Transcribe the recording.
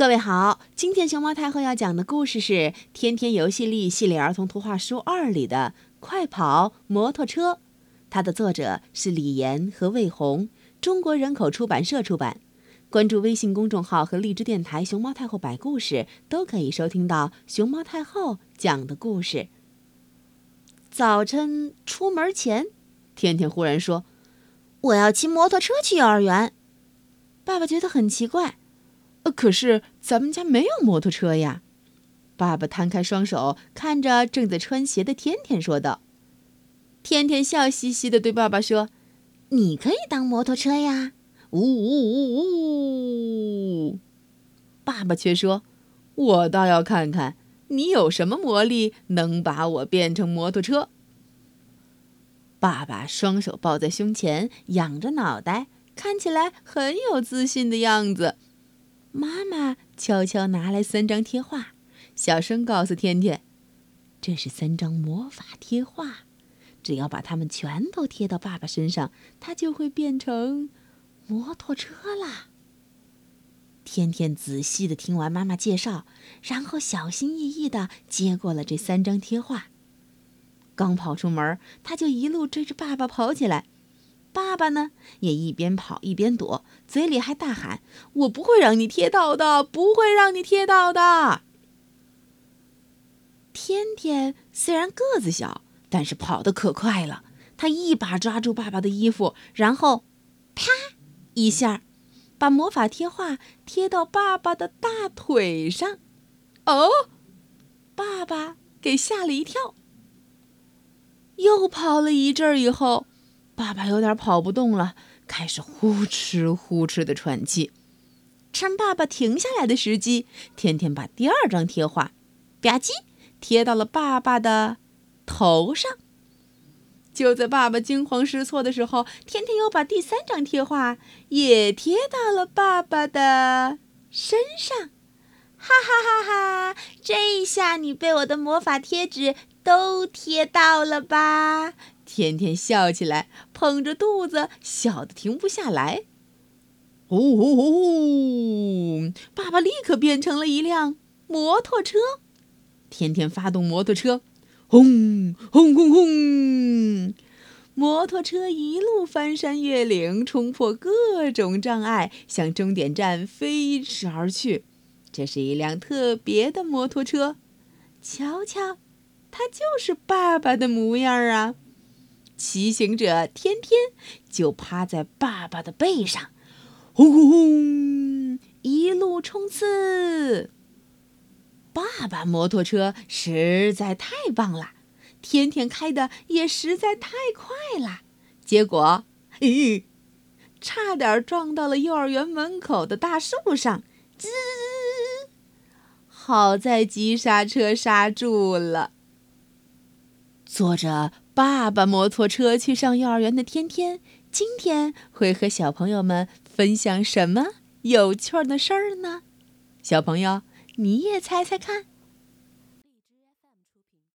各位好，今天熊猫太后要讲的故事是《天天游戏力系列儿童图画书二》里的《快跑摩托车》，它的作者是李岩和魏红，中国人口出版社出版。关注微信公众号和荔枝电台“熊猫太后摆故事”，都可以收听到熊猫太后讲的故事。早晨出门前，天天忽然说：“我要骑摩托车去幼儿园。”爸爸觉得很奇怪。呃，可是咱们家没有摩托车呀。爸爸摊开双手，看着正在穿鞋的天天，说道：“天天笑嘻嘻的对爸爸说：‘你可以当摩托车呀！’呜呜呜呜！爸爸却说：‘我倒要看看你有什么魔力，能把我变成摩托车。’爸爸双手抱在胸前，仰着脑袋，看起来很有自信的样子。妈妈悄悄拿来三张贴画，小声告诉天天：“这是三张魔法贴画，只要把它们全都贴到爸爸身上，他就会变成摩托车啦。”天天仔细的听完妈妈介绍，然后小心翼翼的接过了这三张贴画。刚跑出门，他就一路追着爸爸跑起来。爸爸呢，也一边跑一边躲，嘴里还大喊：“我不会让你贴到的，不会让你贴到的。”天天虽然个子小，但是跑得可快了。他一把抓住爸爸的衣服，然后，啪一下，把魔法贴画贴到爸爸的大腿上。哦，爸爸给吓了一跳。又跑了一阵儿以后。爸爸有点跑不动了，开始呼哧呼哧的喘气。趁爸爸停下来的时机，天天把第二张贴画吧唧贴到了爸爸的头上。就在爸爸惊慌失措的时候，天天又把第三张贴画也贴到了爸爸的身上。哈哈哈哈！这下你被我的魔法贴纸都贴到了吧？天天笑起来，捧着肚子笑得停不下来。呜呜呜！爸爸立刻变成了一辆摩托车。天天发动摩托车，轰轰轰轰！摩托车一路翻山越岭，冲破各种障碍，向终点站飞驰而去。这是一辆特别的摩托车，瞧瞧，它就是爸爸的模样啊！骑行者天天就趴在爸爸的背上，轰轰轰，一路冲刺。爸爸摩托车实在太棒了，天天开的也实在太快了，结果，咦，差点撞到了幼儿园门口的大树上，吱！好在急刹车刹住了。坐着爸爸摩托车去上幼儿园的天天，今天会和小朋友们分享什么有趣的事儿呢？小朋友，你也猜猜看。